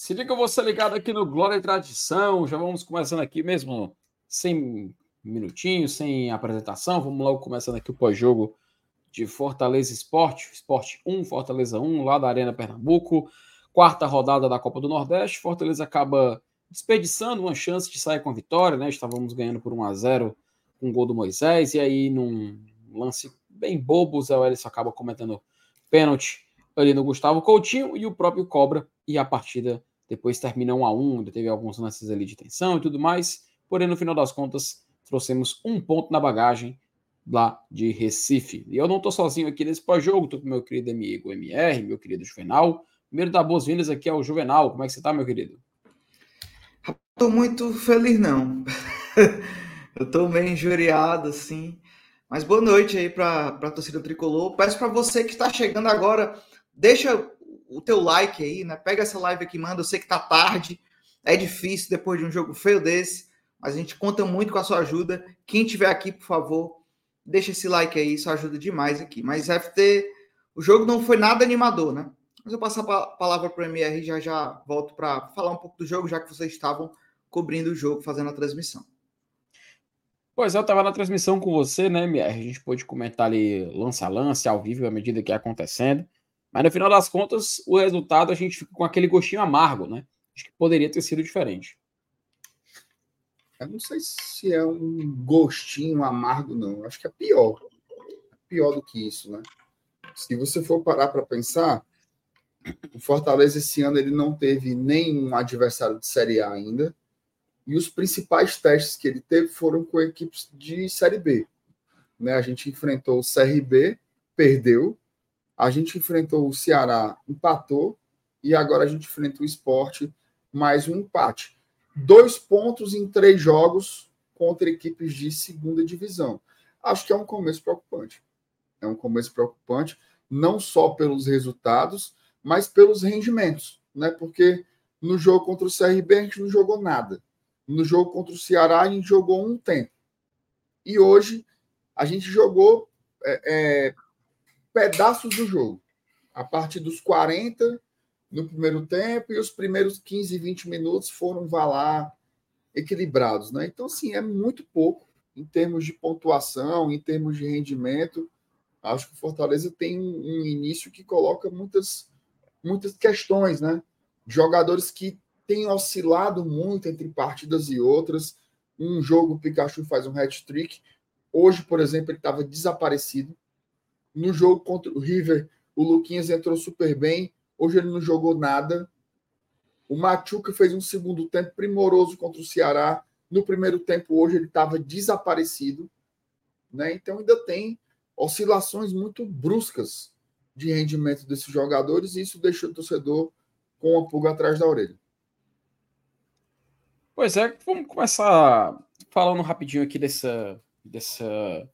Se liga você ligado aqui no Glória e Tradição. Já vamos começando aqui mesmo, sem minutinhos, sem apresentação. Vamos logo começando aqui o pós-jogo de Fortaleza Esporte. Esporte 1, Fortaleza 1, lá da Arena Pernambuco. Quarta rodada da Copa do Nordeste. Fortaleza acaba desperdiçando uma chance de sair com a vitória, né? Estávamos ganhando por 1 a 0 com o gol do Moisés. E aí, num lance bem bobo, o Zé Welles acaba cometendo pênalti ali no Gustavo Coutinho e o próprio Cobra. E a partida depois termina um a um, ainda teve alguns lances ali de tensão e tudo mais. Porém, no final das contas, trouxemos um ponto na bagagem lá de Recife. E eu não estou sozinho aqui nesse pós-jogo, estou com meu querido amigo MR, meu querido Juvenal. Primeiro, dar boas-vindas aqui ao Juvenal. Como é que você está, meu querido? Estou muito feliz, não. eu estou meio injuriado, assim. Mas boa noite aí para a torcida tricolor. Peço para você que está chegando agora, deixa o teu like aí, né? Pega essa live aqui, manda. Eu sei que tá tarde, é difícil depois de um jogo feio desse, mas a gente conta muito com a sua ajuda. Quem tiver aqui, por favor, deixa esse like aí, isso ajuda demais aqui. Mas FT, o jogo não foi nada animador, né? Mas eu passo a palavra para o MR e já já volto para falar um pouco do jogo, já que vocês estavam cobrindo o jogo, fazendo a transmissão. Pois é, eu estava na transmissão com você, né, MR? A gente pôde comentar ali lance a lance, ao vivo, à medida que ia acontecendo. Mas no final das contas, o resultado a gente fica com aquele gostinho amargo, né? Acho que poderia ter sido diferente. Eu não sei se é um gostinho amargo, não. Acho que é pior. É pior do que isso, né? Se você for parar para pensar, o Fortaleza esse ano ele não teve nenhum adversário de Série A ainda. E os principais testes que ele teve foram com equipes de Série B. Né? A gente enfrentou o CRB, perdeu, a gente enfrentou o Ceará, empatou, e agora a gente enfrenta o esporte, mais um empate. Dois pontos em três jogos contra equipes de segunda divisão. Acho que é um começo preocupante. É um começo preocupante, não só pelos resultados, mas pelos rendimentos, né? Porque no jogo contra o CRB a gente não jogou nada. No jogo contra o Ceará a gente jogou um tempo. E hoje a gente jogou é, é, pedaços do jogo. A partir dos 40 no primeiro tempo e os primeiros 15, 20 minutos foram vá lá equilibrados, né? Então assim, é muito pouco em termos de pontuação, em termos de rendimento. Acho que o Fortaleza tem um início que coloca muitas muitas questões, né? Jogadores que têm oscilado muito entre partidas e outras. Um jogo o Pikachu faz um hat-trick. Hoje, por exemplo, ele estava desaparecido. No jogo contra o River, o Luquinhas entrou super bem. Hoje ele não jogou nada. O Machuca fez um segundo tempo primoroso contra o Ceará. No primeiro tempo, hoje, ele estava desaparecido. Né? Então, ainda tem oscilações muito bruscas de rendimento desses jogadores e isso deixa o torcedor com a pulga atrás da orelha. Pois é, vamos começar falando rapidinho aqui dessa, dessa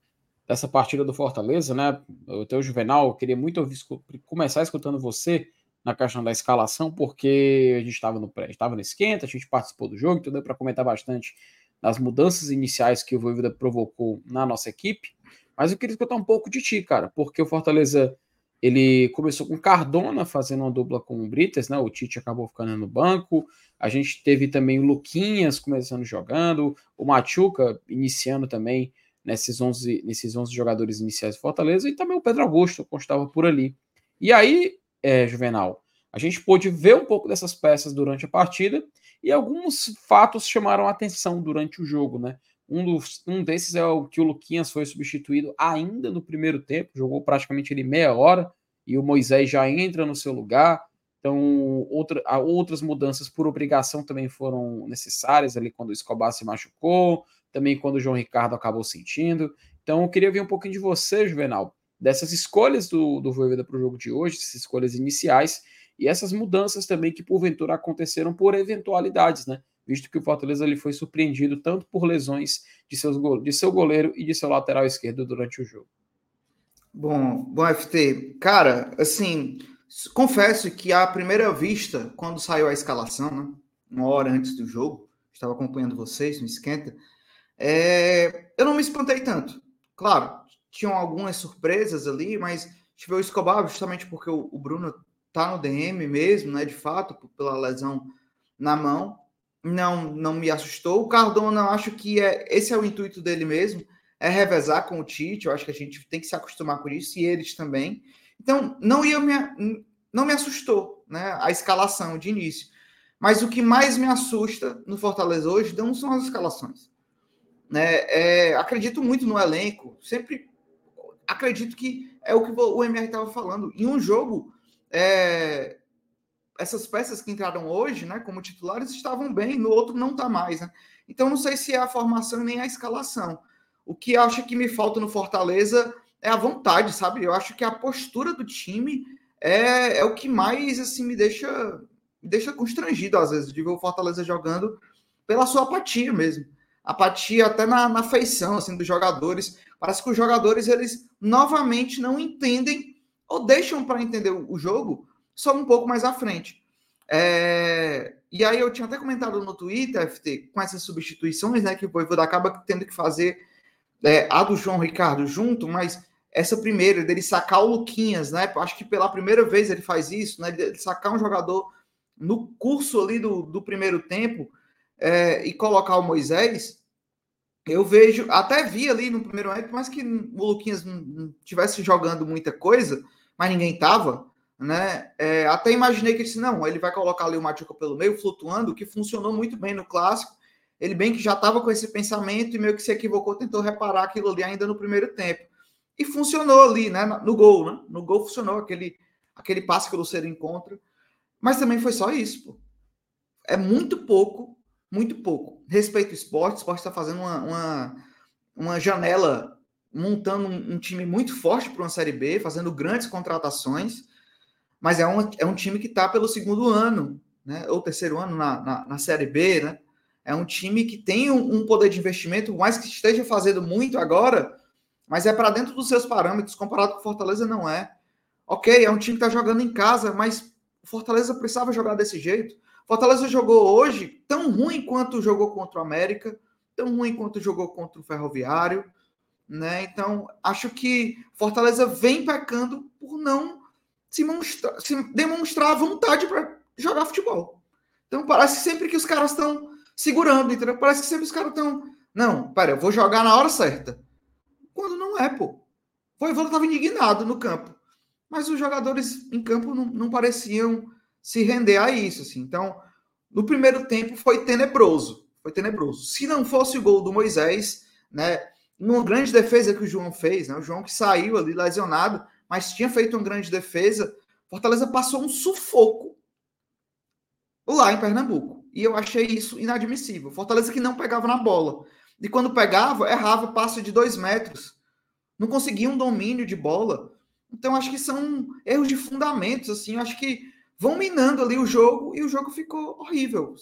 dessa partida do Fortaleza, né? O teu Juvenal, queria muito ouvir, começar escutando você na questão da escalação, porque a gente estava no pré, estava no esquenta, a gente participou do jogo, então deu para comentar bastante das mudanças iniciais que o Voivoda provocou na nossa equipe. Mas eu queria escutar um pouco de ti, cara, porque o Fortaleza ele começou com Cardona fazendo uma dupla com o Brites, né? O Tite acabou ficando no banco. A gente teve também o Luquinhas começando jogando, o Machuca iniciando também nesses 11, nesses 11 jogadores iniciais do Fortaleza, e também o Pedro Augusto constava por ali. E aí, é, Juvenal, a gente pôde ver um pouco dessas peças durante a partida e alguns fatos chamaram a atenção durante o jogo, né? Um, dos, um desses é o que o Luquinhas foi substituído ainda no primeiro tempo, jogou praticamente ele meia hora e o Moisés já entra no seu lugar. Então, outra, outras mudanças por obrigação também foram necessárias ali quando o Escobar se machucou, também quando o João Ricardo acabou sentindo. Então, eu queria ver um pouquinho de você, Juvenal, dessas escolhas do, do Voivoda para o jogo de hoje, essas escolhas iniciais, e essas mudanças também que porventura aconteceram por eventualidades, né? Visto que o Fortaleza ele foi surpreendido tanto por lesões de, seus, de seu goleiro e de seu lateral esquerdo durante o jogo. Bom, bom, FT, cara, assim, confesso que à primeira vista, quando saiu a escalação, né, uma hora antes do jogo, estava acompanhando vocês no Esquenta, é, eu não me espantei tanto. Claro, tinham algumas surpresas ali, mas tive o Escobar justamente porque o, o Bruno tá no DM mesmo, né? De fato, pela lesão na mão. Não, não me assustou. O Cardona, eu acho que é, esse é o intuito dele mesmo, é revezar com o Tite. Eu acho que a gente tem que se acostumar com isso e eles também. Então, não ia me, não me assustou, né? A escalação de início. Mas o que mais me assusta no Fortaleza hoje não são as escalações. Né? É, acredito muito no elenco, sempre acredito que é o que o MR estava falando. Em um jogo, é, essas peças que entraram hoje, né, como titulares, estavam bem, no outro não está mais. Né? Então, não sei se é a formação nem a escalação. O que acho que me falta no Fortaleza é a vontade, sabe? Eu acho que a postura do time é, é o que mais assim me deixa me deixa constrangido, às vezes, de ver o Fortaleza jogando pela sua apatia mesmo. Apatia até na, na feição assim, dos jogadores. Parece que os jogadores, eles novamente não entendem ou deixam para entender o jogo só um pouco mais à frente. É... E aí eu tinha até comentado no Twitter, FT, com essas substituições, né, que o Voivoda acaba tendo que fazer é, a do João Ricardo junto, mas essa primeira dele sacar o Luquinhas, né? Acho que pela primeira vez ele faz isso, né? De sacar um jogador no curso ali do, do primeiro tempo é, e colocar o Moisés, eu vejo, até vi ali no primeiro momento, mas que o Luquinhas não tivesse jogando muita coisa, mas ninguém tava, né? É, até imaginei que disse, não, ele vai colocar ali o Machuca pelo meio, flutuando, que funcionou muito bem no clássico. Ele bem que já estava com esse pensamento e meio que se equivocou, tentou reparar aquilo ali ainda no primeiro tempo. E funcionou ali, né? No gol, né? No gol funcionou aquele, aquele passe que o Luceiro encontra. Mas também foi só isso, pô. É muito pouco, muito pouco. Respeito ao esporte, o esporte está fazendo uma, uma, uma, janela, montando um, um time muito forte para uma Série B, fazendo grandes contratações, mas é um, é um time que está pelo segundo ano, né? Ou terceiro ano na, na, na Série B, né? É um time que tem um, um poder de investimento, mais que esteja fazendo muito agora, mas é para dentro dos seus parâmetros, comparado com Fortaleza, não é. Ok, é um time que está jogando em casa, mas Fortaleza precisava jogar desse jeito. Fortaleza jogou hoje tão ruim quanto jogou contra o América, tão ruim quanto jogou contra o Ferroviário, né? Então, acho que Fortaleza vem pecando por não se, se demonstrar vontade para jogar futebol. Então, parece sempre que os caras estão segurando, entendeu? Parece que sempre os caras estão. Não, pera, eu vou jogar na hora certa. Quando não é, pô. O Voivoda estava indignado no campo mas os jogadores em campo não, não pareciam se render a isso. Assim. Então, no primeiro tempo foi tenebroso. Foi tenebroso. Se não fosse o gol do Moisés, né? Numa grande defesa que o João fez, né? O João que saiu ali lesionado, mas tinha feito uma grande defesa. Fortaleza passou um sufoco lá em Pernambuco. E eu achei isso inadmissível. Fortaleza que não pegava na bola. E quando pegava, errava passe de dois metros. Não conseguia um domínio de bola. Então, acho que são erros de fundamentos, assim, acho que vão minando ali o jogo e o jogo ficou horrível.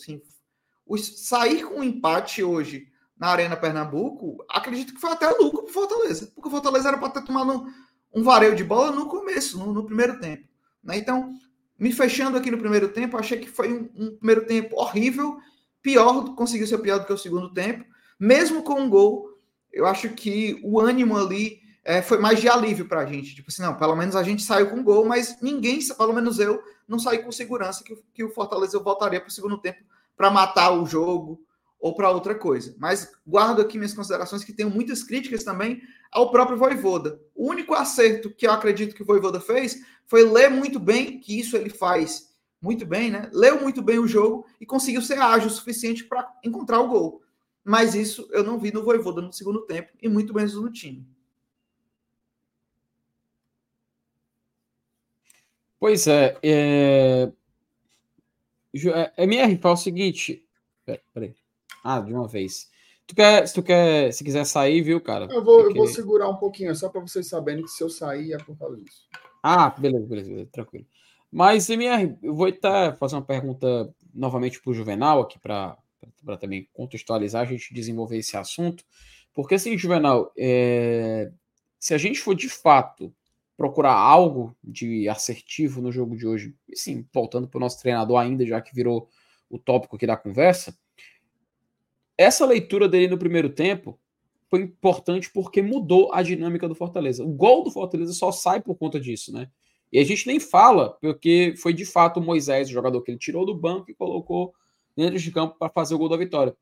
O, sair com um empate hoje na Arena Pernambuco, acredito que foi até lucro para Fortaleza, porque o Fortaleza era para ter tomado um, um vareio de bola no começo, no, no primeiro tempo. Né? Então, me fechando aqui no primeiro tempo, achei que foi um, um, primeiro tempo horrível, pior, conseguiu ser pior do que o segundo tempo, mesmo com um gol, eu acho que o ânimo ali é, foi mais de alívio para a gente. Tipo assim, não, pelo menos a gente saiu com gol, mas ninguém, pelo menos eu, não saí com segurança que, que o Fortaleza voltaria para o segundo tempo para matar o jogo ou para outra coisa. Mas guardo aqui minhas considerações que tenho muitas críticas também ao próprio Voivoda. O único acerto que eu acredito que o Voivoda fez foi ler muito bem, que isso ele faz muito bem, né? Leu muito bem o jogo e conseguiu ser ágil o suficiente para encontrar o gol. Mas isso eu não vi no Voivoda no segundo tempo e muito menos no time. Pois é, é... é MR, fala o seguinte. Pera, peraí. Ah, de uma vez. Tu quer, se tu quer, se quiser sair, viu, cara? Eu vou, Porque... eu vou segurar um pouquinho, é só para vocês saberem que se eu sair é por causa disso. Ah, beleza, beleza, beleza tranquilo. Mas, MR, eu vou até fazer uma pergunta novamente para o Juvenal, aqui para também contextualizar, a gente desenvolver esse assunto. Porque, assim, Juvenal, é... se a gente for de fato procurar algo de assertivo no jogo de hoje, e sim, voltando para o nosso treinador ainda, já que virou o tópico aqui da conversa, essa leitura dele no primeiro tempo foi importante porque mudou a dinâmica do Fortaleza. O gol do Fortaleza só sai por conta disso, né? E a gente nem fala, porque foi de fato o Moisés, o jogador que ele tirou do banco e colocou dentro de campo para fazer o gol da vitória.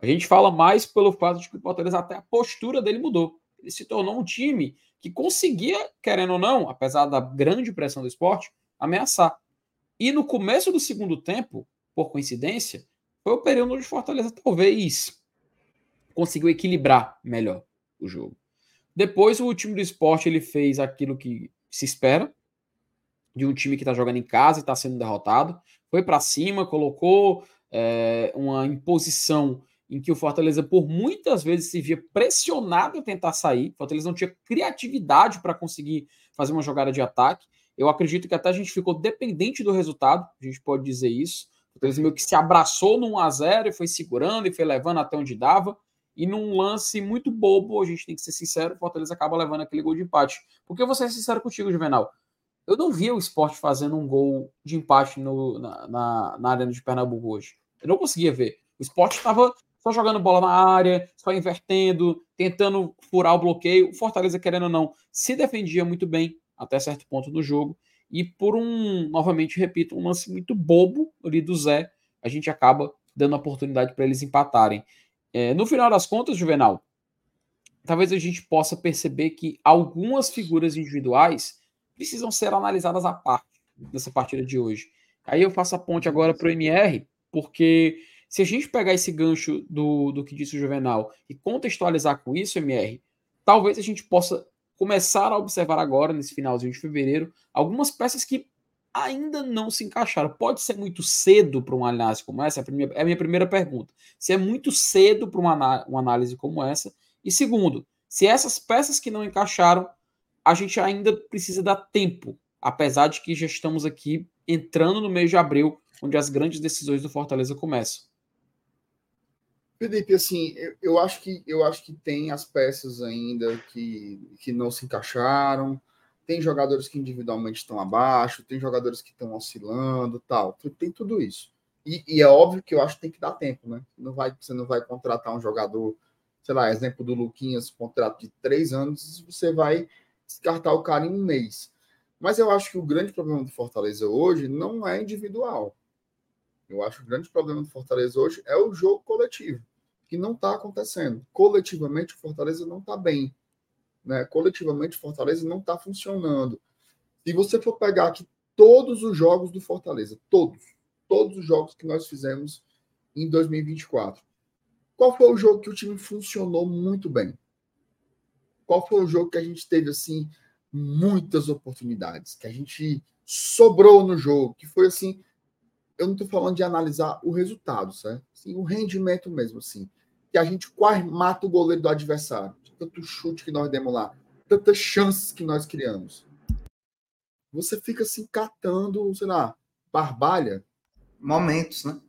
A gente fala mais pelo fato de que o Fortaleza até a postura dele mudou. Ele se tornou um time que conseguia, querendo ou não, apesar da grande pressão do esporte, ameaçar. E no começo do segundo tempo, por coincidência, foi o período onde Fortaleza talvez conseguiu equilibrar melhor o jogo. Depois, o time do esporte ele fez aquilo que se espera de um time que está jogando em casa e está sendo derrotado. Foi para cima, colocou é, uma imposição em que o Fortaleza, por muitas vezes, se via pressionado a tentar sair. O Fortaleza não tinha criatividade para conseguir fazer uma jogada de ataque. Eu acredito que até a gente ficou dependente do resultado, a gente pode dizer isso. O Fortaleza meio que se abraçou no 1x0 e foi segurando e foi levando até onde dava. E num lance muito bobo, a gente tem que ser sincero, o Fortaleza acaba levando aquele gol de empate. Porque eu vou ser sincero contigo, Juvenal. Eu não vi o esporte fazendo um gol de empate no, na, na, na Arena de Pernambuco hoje. Eu não conseguia ver. O esporte estava jogando bola na área, só invertendo, tentando furar o bloqueio. O Fortaleza, querendo ou não, se defendia muito bem até certo ponto do jogo. E por um, novamente repito, um lance muito bobo ali do Zé, a gente acaba dando oportunidade para eles empatarem. É, no final das contas, Juvenal, talvez a gente possa perceber que algumas figuras individuais precisam ser analisadas à parte dessa partida de hoje. Aí eu faço a ponte agora para o MR, porque se a gente pegar esse gancho do, do que disse o Juvenal e contextualizar com isso, MR, talvez a gente possa começar a observar agora, nesse finalzinho de fevereiro, algumas peças que ainda não se encaixaram. Pode ser muito cedo para uma análise como essa? É a, minha, é minha primeira pergunta. Se é muito cedo para uma, uma análise como essa. E segundo, se essas peças que não encaixaram, a gente ainda precisa dar tempo, apesar de que já estamos aqui entrando no mês de abril, onde as grandes decisões do Fortaleza começam. Felipe, assim, eu, eu, acho que eu acho que tem as peças ainda que, que não se encaixaram. Tem jogadores que individualmente estão abaixo, tem jogadores que estão oscilando, tal. Tem tudo isso. E, e, é óbvio que eu acho que tem que dar tempo, né? Não vai, você não vai contratar um jogador, sei lá, exemplo do Luquinhas, contrato de três anos, você vai descartar o cara em um mês. Mas eu acho que o grande problema do Fortaleza hoje não é individual. Eu acho que o grande problema do Fortaleza hoje é o jogo coletivo, que não está acontecendo. Coletivamente, o Fortaleza não está bem. Né? Coletivamente, o Fortaleza não está funcionando. Se você for pegar aqui todos os jogos do Fortaleza, todos, todos os jogos que nós fizemos em 2024, qual foi o jogo que o time funcionou muito bem? Qual foi o jogo que a gente teve assim muitas oportunidades, que a gente sobrou no jogo, que foi assim eu não estou falando de analisar o resultado, certo? Sim, o rendimento mesmo, assim. Que a gente quase mata o goleiro do adversário. Tanto chute que nós demos lá, tantas chances que nós criamos. Você fica assim catando, sei lá, Barbalha. Momentos, né?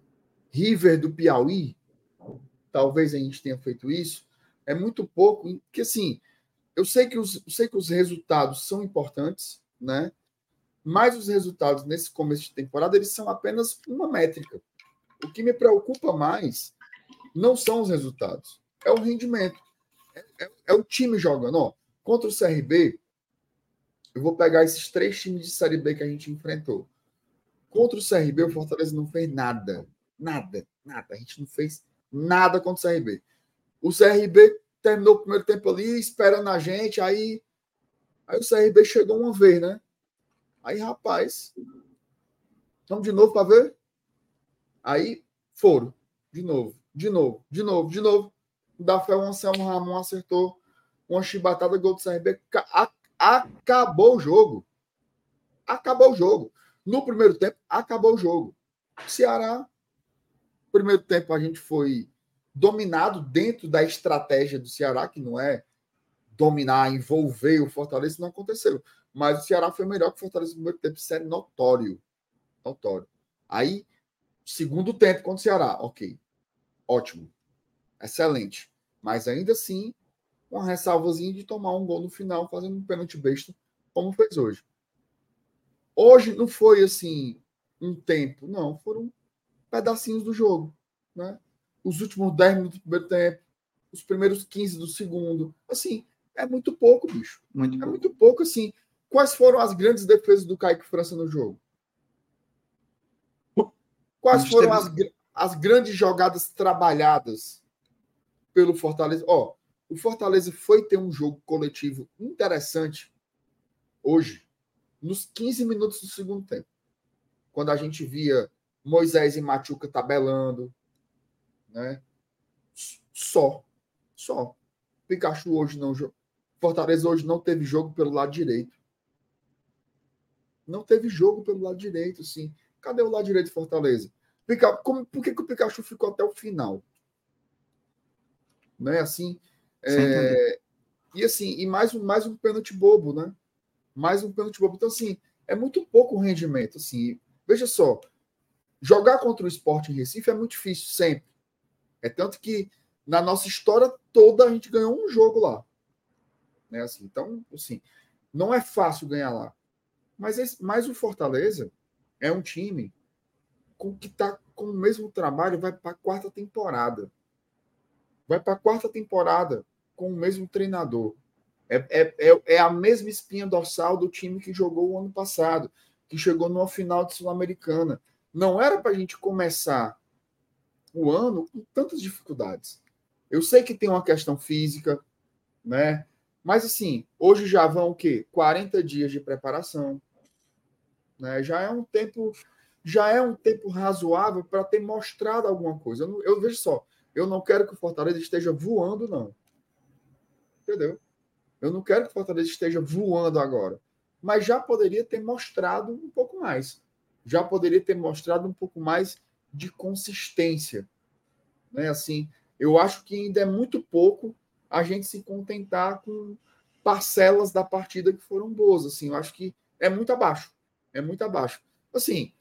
River do Piauí. Talvez a gente tenha feito isso. É muito pouco, porque assim, eu sei que os, sei que os resultados são importantes, né? mas os resultados nesse começo de temporada eles são apenas uma métrica. O que me preocupa mais não são os resultados, é o rendimento. É, é, é o time jogando. Ó, contra o CRB, eu vou pegar esses três times de Série B que a gente enfrentou. Contra o CRB, o Fortaleza não fez nada. Nada, nada. A gente não fez nada contra o CRB. O CRB terminou o primeiro tempo ali, esperando a gente, aí, aí o CRB chegou uma vez, né? Aí, rapaz, vamos de novo para ver? Aí foram, de novo, de novo, de novo, de novo. O Anselmo Ramon acertou uma chibatada, gol do CRB. Acabou o jogo. Acabou o jogo. No primeiro tempo, acabou o jogo. Ceará, primeiro tempo a gente foi dominado dentro da estratégia do Ceará, que não é dominar, envolver o Fortaleza, não aconteceu. Mas o Ceará foi melhor que o Fortaleza no primeiro tempo, isso é notório. Notório. Aí, segundo tempo contra o Ceará, ok. Ótimo. Excelente. Mas ainda assim, uma ressalvazinha de tomar um gol no final, fazendo um pênalti besta, como fez hoje. Hoje não foi assim um tempo, não, foram pedacinhos do jogo, né? Os últimos 10 minutos do primeiro tempo, os primeiros 15 do segundo, assim, é muito pouco, bicho. Muito é pouco. muito pouco, assim Quais foram as grandes defesas do Kaique França no jogo? Quais foram as, as grandes jogadas trabalhadas pelo Fortaleza? Ó, o Fortaleza foi ter um jogo coletivo interessante hoje, nos 15 minutos do segundo tempo. Quando a gente via Moisés e Machuca tabelando, né? Só. Só. Pikachu hoje não Fortaleza hoje não teve jogo pelo lado direito. Não teve jogo pelo lado direito, sim. Cadê o lado direito de Fortaleza? Como... Por que, que o Pikachu ficou até o final? Né? Assim. É... E assim, e mais um, mais um pênalti bobo, né? Mais um pênalti bobo. Então, assim, é muito pouco o rendimento. Assim. Veja só, jogar contra o esporte em Recife é muito difícil, sempre. É tanto que na nossa história toda a gente ganhou um jogo lá. Né? Assim, então, assim, não é fácil ganhar lá. Mas, esse, mas o Fortaleza é um time com que está com o mesmo trabalho, vai para a quarta temporada. Vai para a quarta temporada com o mesmo treinador. É, é, é, é, a mesma espinha dorsal do time que jogou o ano passado, que chegou numa final de Sul-Americana. Não era para a gente começar o ano com tantas dificuldades. Eu sei que tem uma questão física, né? Mas assim, hoje já vão o quê? 40 dias de preparação. Né? Já é um tempo, já é um tempo razoável para ter mostrado alguma coisa. Eu, eu, vejo só, eu não quero que o Fortaleza esteja voando, não. Entendeu? Eu não quero que o Fortaleza esteja voando agora. Mas já poderia ter mostrado um pouco mais. Já poderia ter mostrado um pouco mais de consistência. Né? Assim, eu acho que ainda é muito pouco a gente se contentar com parcelas da partida que foram boas. Assim, eu acho que é muito abaixo. É muito abaixo. Assim,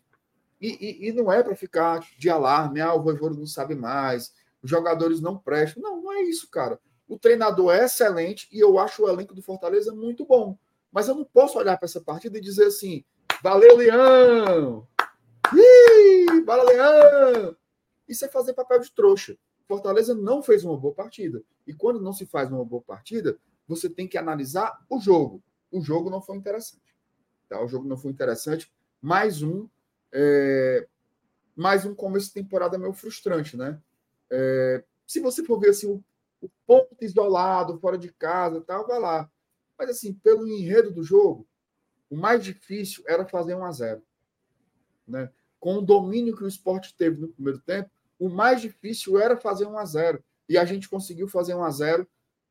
e, e, e não é para ficar de alarme, ah, o Voivoda não sabe mais, os jogadores não prestam. Não, não é isso, cara. O treinador é excelente e eu acho o elenco do Fortaleza muito bom. Mas eu não posso olhar para essa partida e dizer assim: valeu, Leão! Ih, Leão! Isso é fazer papel de trouxa. Fortaleza não fez uma boa partida. E quando não se faz uma boa partida, você tem que analisar o jogo. O jogo não foi interessante. Tá? O jogo não foi interessante. Mais um, é, mais um começo de temporada meio frustrante, né? É, se você for ver assim, o, o, ponto isolado, fora de casa, tal, vai lá. Mas assim, pelo enredo do jogo, o mais difícil era fazer 1 a 0 né? Com o domínio que o esporte teve no primeiro tempo, o mais difícil era fazer 1 a 0 E a gente conseguiu fazer 1 a 0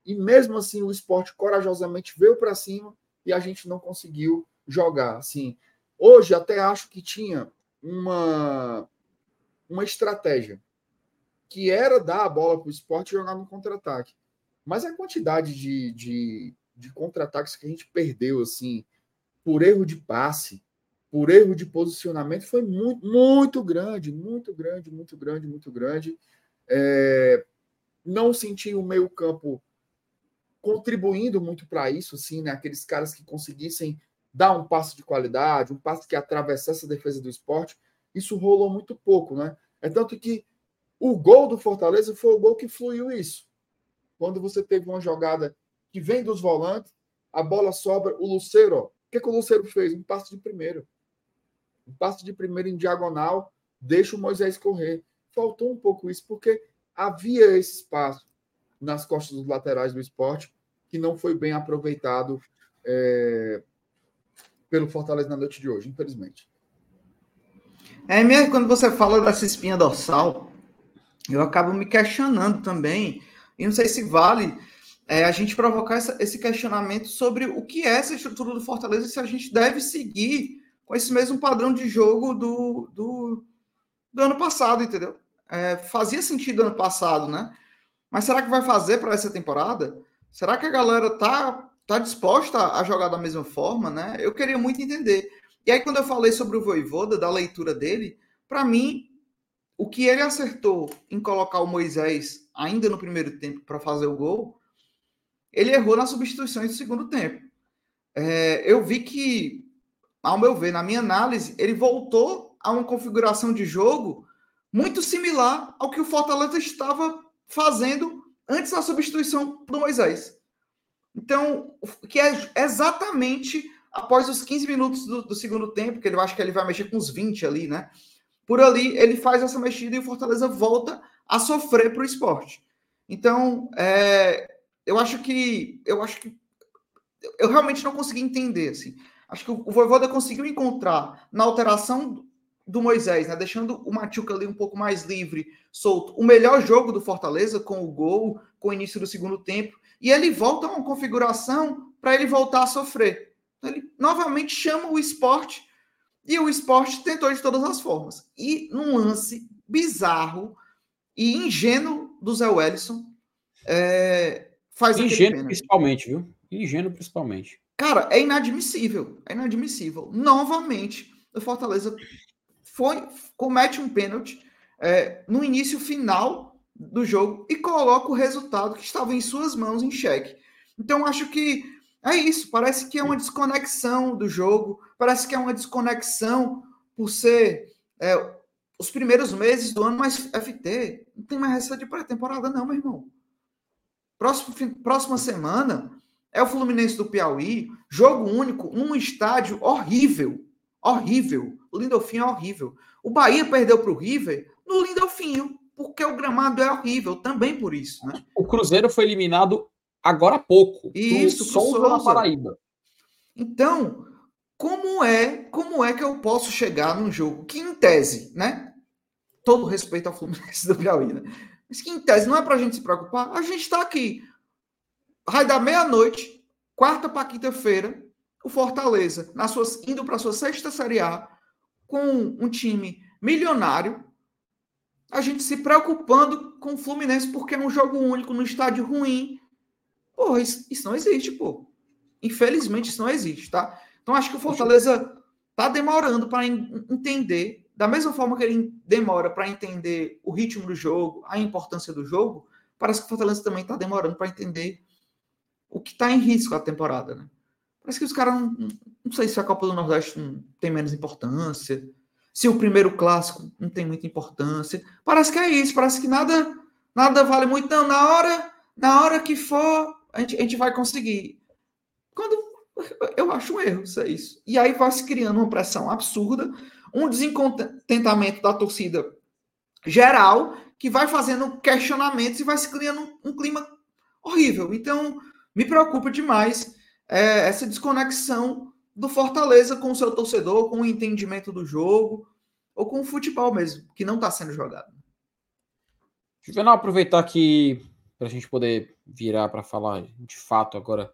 E mesmo assim, o esporte corajosamente veio para cima e a gente não conseguiu jogar. Assim, hoje até acho que tinha uma, uma estratégia que era dar a bola para o esporte e jogar no contra-ataque. Mas a quantidade de, de, de contra-ataques que a gente perdeu, assim, por erro de passe, por erro de posicionamento, foi muito, muito grande, muito grande, muito grande, muito grande. É, não senti o meio-campo contribuindo muito para isso, assim, né? Aqueles caras que conseguissem dar um passo de qualidade, um passo que atravessasse a defesa do esporte, isso rolou muito pouco, né? É tanto que o gol do Fortaleza foi o gol que fluiu isso. Quando você teve uma jogada que vem dos volantes, a bola sobra, o Luceiro, ó, o que, que o Luceiro fez? Um passo de primeiro. Um passo de primeiro em diagonal, deixa o Moisés correr. Faltou um pouco isso, porque havia esse espaço nas costas dos laterais do esporte que não foi bem aproveitado é, pelo Fortaleza na noite de hoje, infelizmente. É mesmo quando você fala dessa espinha dorsal, eu acabo me questionando também, e não sei se vale é, a gente provocar essa, esse questionamento sobre o que é essa estrutura do Fortaleza se a gente deve seguir com esse mesmo padrão de jogo do, do, do ano passado, entendeu? É, fazia sentido ano passado, né? Mas será que vai fazer para essa temporada? Será que a galera tá tá disposta a jogar da mesma forma, né? Eu queria muito entender. E aí, quando eu falei sobre o Voivoda, da leitura dele, para mim, o que ele acertou em colocar o Moisés ainda no primeiro tempo para fazer o gol, ele errou nas substituições do segundo tempo. É, eu vi que, ao meu ver, na minha análise, ele voltou a uma configuração de jogo muito similar ao que o Fortaleza estava fazendo antes da substituição do Moisés. Então, que é exatamente após os 15 minutos do, do segundo tempo, que ele acha que ele vai mexer com os 20 ali, né? Por ali, ele faz essa mexida e o Fortaleza volta a sofrer para o esporte. Então, é, eu acho que. Eu acho que. Eu realmente não consegui entender. Assim. Acho que o Voivoda conseguiu encontrar na alteração do Moisés, né, deixando o Machuca ali um pouco mais livre, solto, o melhor jogo do Fortaleza com o gol, com o início do segundo tempo, e ele volta a uma configuração para ele voltar a sofrer. Então, ele novamente chama o esporte e o esporte tentou de todas as formas. E num lance bizarro e ingênuo do Zé Wellison, é, faz Ingênuo principalmente, viu? Ingênuo principalmente. Cara, é inadmissível. É inadmissível. Novamente, o Fortaleza foi, comete um pênalti é, no início final do jogo e coloca o resultado que estava em suas mãos em xeque. Então, acho que é isso. Parece que é uma desconexão do jogo, parece que é uma desconexão por ser é, os primeiros meses do ano, mas FT não tem mais receita de pré-temporada, não, meu irmão. Próximo, próxima semana é o Fluminense do Piauí, jogo único, num estádio horrível. Horrível. O Lindolfinho é horrível. O Bahia perdeu para o River no Lindolfinho, porque o gramado é horrível, também por isso. Né? O Cruzeiro foi eliminado agora há pouco. Isso, Souza na Paraíba. Então, como é, como é que eu posso chegar num jogo que, em tese, né? Todo respeito ao Fluminense do Piauí, né? Mas que, em tese, não é para a gente se preocupar. A gente está aqui. Vai dar meia-noite, quarta para quinta-feira, o Fortaleza, na suas, indo para a sua sexta Série A, com um time milionário, a gente se preocupando com o Fluminense porque é um jogo único no estádio ruim. Porra, isso, isso não existe, pô. Infelizmente, isso não existe, tá? Então, acho que o Fortaleza tá demorando para entender, da mesma forma que ele demora para entender o ritmo do jogo, a importância do jogo, parece que o Fortaleza também está demorando para entender o que está em risco a temporada, né? Parece que os caras não, não sei se a Copa do Nordeste tem menos importância, se o primeiro clássico não tem muita importância. Parece que é isso, parece que nada nada vale muito. Não, na hora, na hora que for, a gente, a gente vai conseguir. Quando eu acho um erro isso é isso. E aí vai se criando uma pressão absurda, um descontentamento da torcida geral, que vai fazendo questionamentos e vai se criando um, um clima horrível. Então, me preocupa demais é, essa desconexão do Fortaleza com o seu torcedor, com o entendimento do jogo, ou com o futebol mesmo, que não está sendo jogado. Juvenal, aproveitar aqui para a gente poder virar para falar de fato agora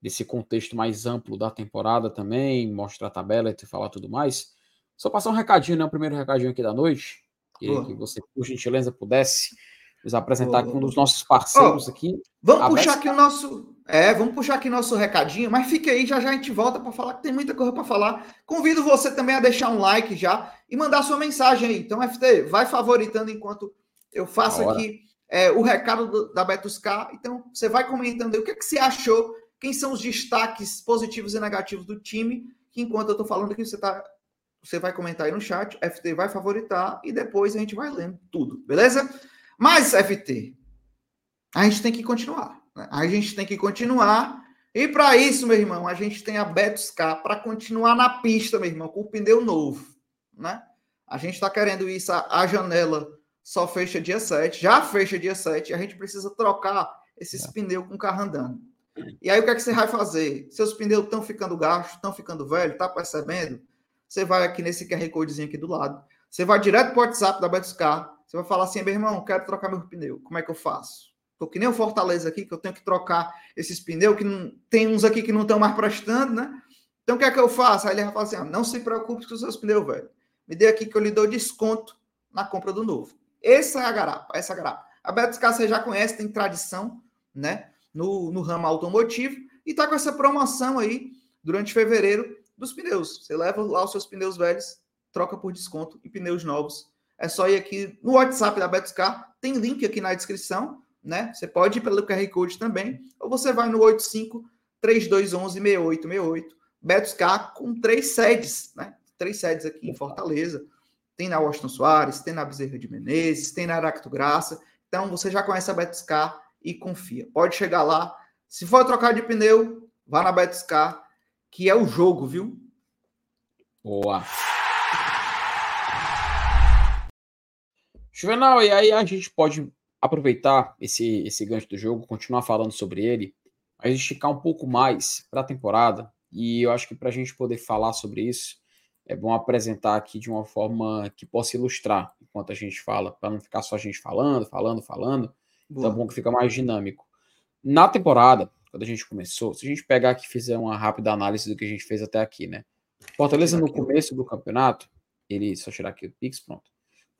desse contexto mais amplo da temporada também, mostrar a tabela e falar tudo mais. Só passar um recadinho, né? O primeiro recadinho aqui da noite. Que, que você, por gentileza, pudesse nos apresentar com um dos nossos parceiros oh, aqui. Vamos puxar aqui o nosso. É, vamos puxar aqui nosso recadinho, mas fique aí, já já a gente volta para falar que tem muita coisa para falar. Convido você também a deixar um like já e mandar sua mensagem aí. Então, FT, vai favoritando enquanto eu faço aqui é, o recado do, da Betus K. Então, você vai comentando aí o que, é que você achou, quem são os destaques positivos e negativos do time, que enquanto eu estou falando aqui, você tá. Você vai comentar aí no chat, FT vai favoritar e depois a gente vai lendo tudo, beleza? Mas, FT, a gente tem que continuar. Né? A gente tem que continuar. E para isso, meu irmão, a gente tem a Betos K para continuar na pista, meu irmão, com o pneu novo. Né? A gente está querendo isso. A, janela só fecha dia 7, já fecha dia 7. A gente precisa trocar esses é. pneus com o carro andando. E aí, o que é que você vai fazer? Seus pneus estão ficando gastos, estão ficando velhos, tá percebendo? Você vai aqui nesse QR Codezinho aqui do lado. Você vai direto para o WhatsApp da Betos K você vai falar assim, meu irmão, quero trocar meu pneu. Como é que eu faço? Tô que nem o Fortaleza aqui, que eu tenho que trocar esses pneus, que não, tem uns aqui que não estão mais prestando, né? Então o que é que eu faço? Aí ele vai falar assim: ah, não se preocupe com os seus pneus, velho. Me dê aqui que eu lhe dou desconto na compra do novo. Essa é a garapa, essa é a garapa. A Betoscar você já conhece, tem tradição, né? No, no ramo automotivo e tá com essa promoção aí durante fevereiro dos pneus. Você leva lá os seus pneus velhos, troca por desconto e pneus novos é só ir aqui no WhatsApp da Betoscar, tem link aqui na descrição, né? Você pode ir pelo QR Code também, ou você vai no 85 3211 6868. Betoscar com três sedes, né? Três sedes aqui em Fortaleza. Tem na Washington Soares, tem na Bezerra de Menezes, tem na Aracto Graça. Então você já conhece a Betoscar e confia. Pode chegar lá. Se for trocar de pneu, vá na Betoscar que é o jogo, viu? Boa. Juvenal, e aí a gente pode aproveitar esse, esse gancho do jogo, continuar falando sobre ele, mas esticar um pouco mais para a temporada. E eu acho que para a gente poder falar sobre isso, é bom apresentar aqui de uma forma que possa ilustrar enquanto a gente fala, para não ficar só a gente falando, falando, falando. Boa. Então é bom que fica mais dinâmico. Na temporada, quando a gente começou, se a gente pegar aqui e fizer uma rápida análise do que a gente fez até aqui, né? Fortaleza no começo do campeonato, ele só tirar aqui o Pix, pronto.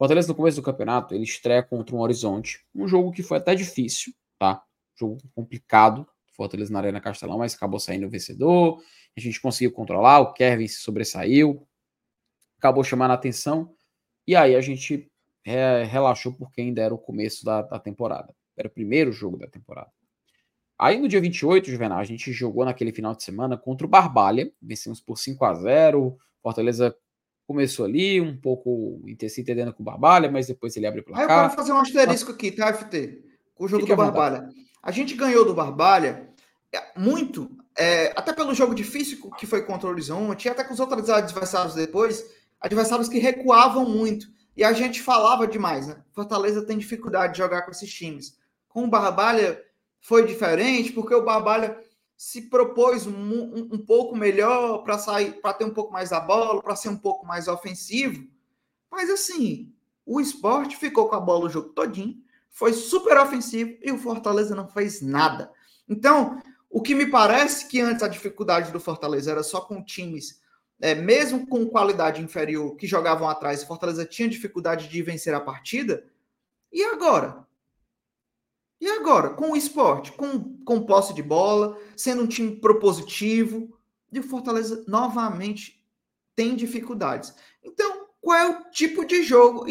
Fortaleza no começo do campeonato, ele estreia contra um Horizonte, um jogo que foi até difícil, tá? Jogo complicado, Fortaleza na Arena Castelão, mas acabou saindo o vencedor. A gente conseguiu controlar, o Kevin se sobressaiu, acabou chamando a atenção, e aí a gente é, relaxou porque ainda era o começo da, da temporada. Era o primeiro jogo da temporada. Aí no dia 28, Juvenal, a gente jogou naquele final de semana contra o Barbalha, vencemos por 5 a 0 Fortaleza começou ali, um pouco se entendendo com o Barbalha, mas depois ele abre o placar. Aí eu quero fazer um asterisco aqui, tá, FT? Com o jogo Fique do Barbalha. A gente ganhou do Barbalha é, muito, é, até pelo jogo difícil que foi contra o Horizonte, e até com os outros adversários depois, adversários que recuavam muito. E a gente falava demais, né? Fortaleza tem dificuldade de jogar com esses times. Com o Barbalha foi diferente, porque o Barbalha se propôs um, um, pouco melhor para sair, para ter um pouco mais a bola, para ser um pouco mais ofensivo. Mas assim, o esporte ficou com a bola o jogo todinho, foi super ofensivo e o Fortaleza não fez nada. Então, o que me parece que antes a dificuldade do Fortaleza era só com times, é, mesmo com qualidade inferior, que jogavam atrás, o Fortaleza tinha dificuldade de vencer a partida. E agora? E agora, com o esporte, com, com posse de bola, sendo um time propositivo, e o Fortaleza novamente tem dificuldades. Então, qual é o tipo de jogo?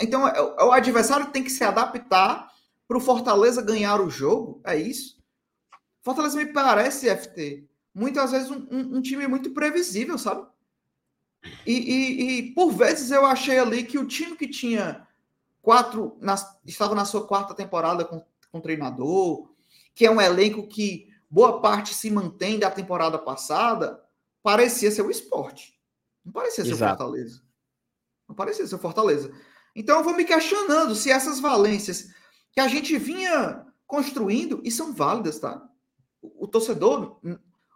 Então, é o adversário tem que se adaptar para o Fortaleza ganhar o jogo? É isso? Fortaleza me parece, FT, muitas vezes um, um, um time muito previsível, sabe? E, e, e, por vezes eu achei ali que o time que tinha quatro, na, estava na sua quarta temporada com com treinador, que é um elenco que boa parte se mantém da temporada passada, parecia ser o esporte. Não parecia ser Exato. o Fortaleza. Não parecia ser o Fortaleza. Então eu vou me questionando se essas valências que a gente vinha construindo, e são válidas, tá? O, o torcedor,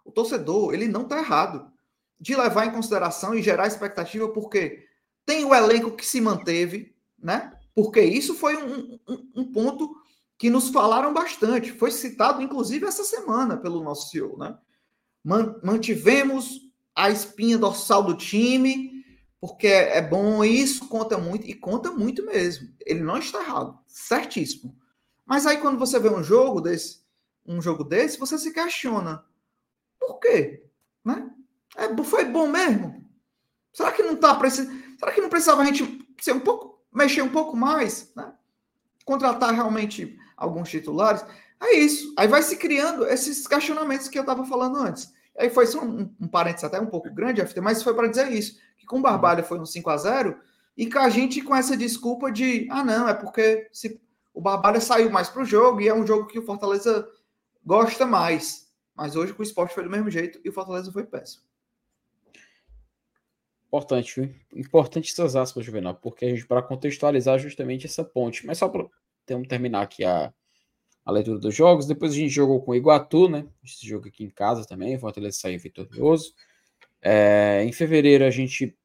o torcedor, ele não tá errado de levar em consideração e gerar expectativa, porque tem o elenco que se manteve, né? Porque isso foi um, um, um ponto que nos falaram bastante. Foi citado, inclusive, essa semana pelo nosso CEO, né? Mantivemos a espinha dorsal do time, porque é bom, isso conta muito, e conta muito mesmo. Ele não está errado, certíssimo. Mas aí, quando você vê um jogo desse, um jogo desse, você se questiona. Por quê? Né? É, foi bom mesmo? Será que não tá precisando. Será que não precisava a gente ser um pouco, mexer um pouco mais, né? Contratar realmente alguns titulares. É isso. Aí vai se criando esses questionamentos que eu estava falando antes. Aí foi só um, um parênteses até um pouco grande, mas foi para dizer isso. Que com o Barbalha foi um 5 a 0 e que a gente com essa desculpa de ah, não, é porque se o Barbalha saiu mais para o jogo e é um jogo que o Fortaleza gosta mais. Mas hoje com o esporte foi do mesmo jeito e o Fortaleza foi péssimo. Importante, viu? Importante essas aspas, Juvenal, porque a gente, para contextualizar justamente essa ponte, mas só para temos terminar aqui a, a leitura dos jogos. Depois a gente jogou com o Iguatu, né? Esse jogo aqui em casa também. Fortaleza saiu vitorioso. É, em fevereiro a gente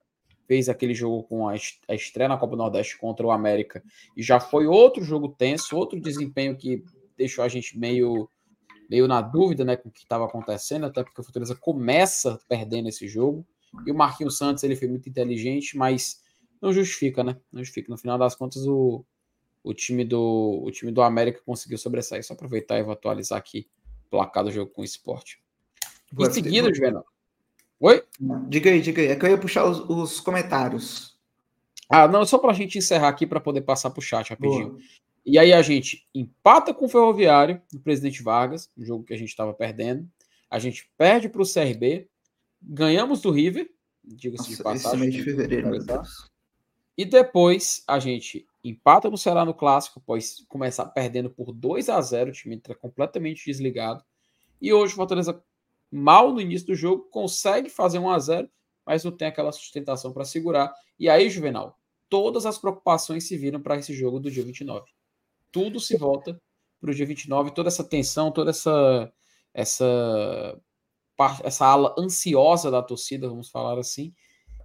fez aquele jogo com a, estreia na Copa Nordeste contra o América e já foi outro jogo tenso, outro desempenho que deixou a gente meio meio na dúvida, né, com o que estava acontecendo, até porque o Fortaleza começa perdendo esse jogo. E o Marquinhos Santos ele foi muito inteligente, mas não justifica, né? Não justifica. No final das contas, o, o time do o time do América conseguiu sobressair. Só aproveitar e vou atualizar aqui o placar do jogo com o esporte. Em seguida, Juvenal. Oi? Diga aí, diga aí. É que eu ia puxar os, os comentários. Ah, não, só para a gente encerrar aqui para poder passar para o chat rapidinho. Boa. E aí a gente empata com o Ferroviário, do Presidente Vargas, um jogo que a gente estava perdendo. A gente perde para o CRB, ganhamos do River, diga-se de passagem. Esse mês de fevereiro, E depois a gente empata no Ceará no clássico, após começar perdendo por 2 a 0 o time entra completamente desligado. E hoje o Fortaleza mal no início do jogo, consegue fazer 1 a 0 mas não tem aquela sustentação para segurar. E aí, Juvenal, todas as preocupações se viram para esse jogo do dia 29. Tudo se volta para o dia 29, toda essa tensão, toda essa essa essa ala ansiosa da torcida, vamos falar assim.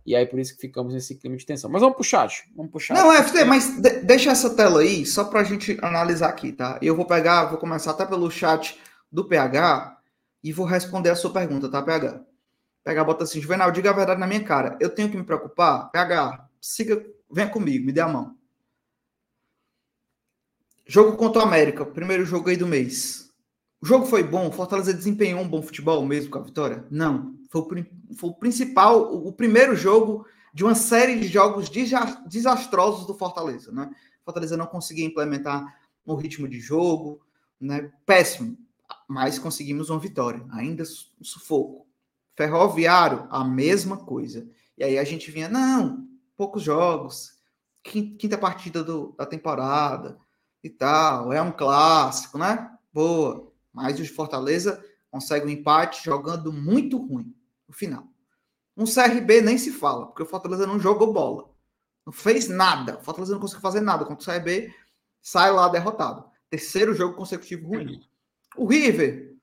E aí por isso que ficamos nesse clima de tensão. Mas vamos pro chat. Vamos chat. Não, FT, mas de, deixa essa tela aí, só para a gente analisar aqui, tá? Eu vou pegar, vou começar até pelo chat do PH e vou responder a sua pergunta, tá, PH? PH bota assim, Juvenal, diga a verdade na minha cara. Eu tenho que me preocupar? PH, siga, venha comigo, me dê a mão. Jogo contra o América, primeiro jogo aí do mês. O jogo foi bom, Fortaleza desempenhou um bom futebol mesmo com a vitória? Não. Foi o, foi o principal, o, primeiro jogo de uma série de jogos desastrosos do Fortaleza, né? Fortaleza não conseguia implementar um ritmo de jogo, né? Péssimo, mas conseguimos uma vitória, ainda sufoco. Ferroviário, a mesma coisa. E aí a gente vinha, não, poucos jogos, quinta partida do, da temporada, e tal. É um clássico, né? Boa. Mas o Fortaleza consegue um empate jogando muito ruim no final. Um CRB nem se fala, porque o Fortaleza não jogou bola. Não fez nada. O Fortaleza não conseguiu fazer nada contra o CRB, sai lá derrotado. Terceiro jogo consecutivo ruim. O River,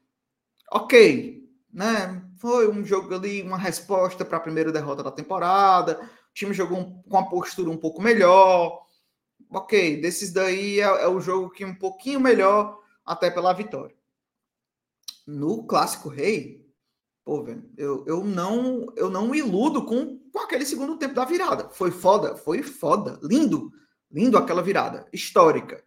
ok, né? Foi um jogo ali, uma resposta para a primeira derrota da temporada. O time jogou com uma postura um pouco melhor ok, desses daí é, é, o jogo que um pouquinho melhor até pela vitória. No clássico rei, pô, velho, eu, eu não eu não iludo com, com aquele segundo tempo da virada. Foi foda, foi foda, lindo, lindo aquela virada, histórica.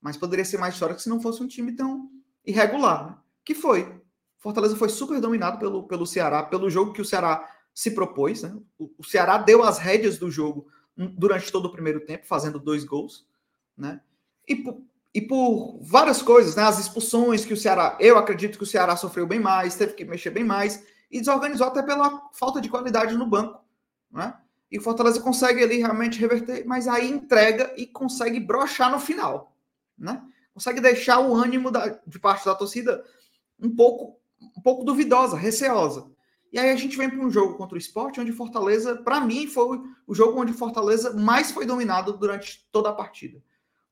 Mas poderia ser mais histórica se não fosse um time tão irregular, né? Que foi. Fortaleza foi super dominado pelo, pelo Ceará, pelo jogo que o Ceará se propôs, né? O, o Ceará deu as rédeas do jogo durante todo o primeiro tempo, fazendo dois gols, né? E e por várias coisas, né? As expulsões que o Ceará, eu acredito que o Ceará sofreu bem mais, teve que mexer bem mais e desorganizou até pela falta de qualidade no banco, né? E o Fortaleza consegue ali realmente reverter, mas aí entrega e consegue brochar no final, né? Consegue deixar o ânimo da, de parte da torcida um pouco um pouco duvidosa, receosa. E aí a gente vem para um jogo contra o esporte, onde Fortaleza, para mim, foi o jogo onde Fortaleza mais foi dominado durante toda a partida.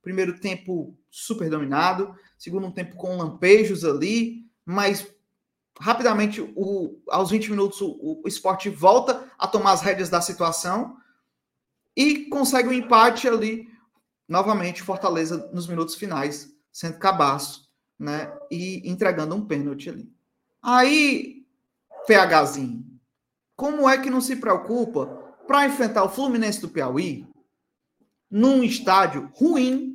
Primeiro tempo super dominado, segundo tempo com lampejos ali, mas rapidamente, o, aos 20 minutos, o, o esporte volta a tomar as rédeas da situação e consegue um empate ali, novamente, Fortaleza nos minutos finais, sendo cabaço, né? E entregando um pênalti ali. Aí PHzinho, como é que não se preocupa para enfrentar o Fluminense do Piauí num estádio ruim,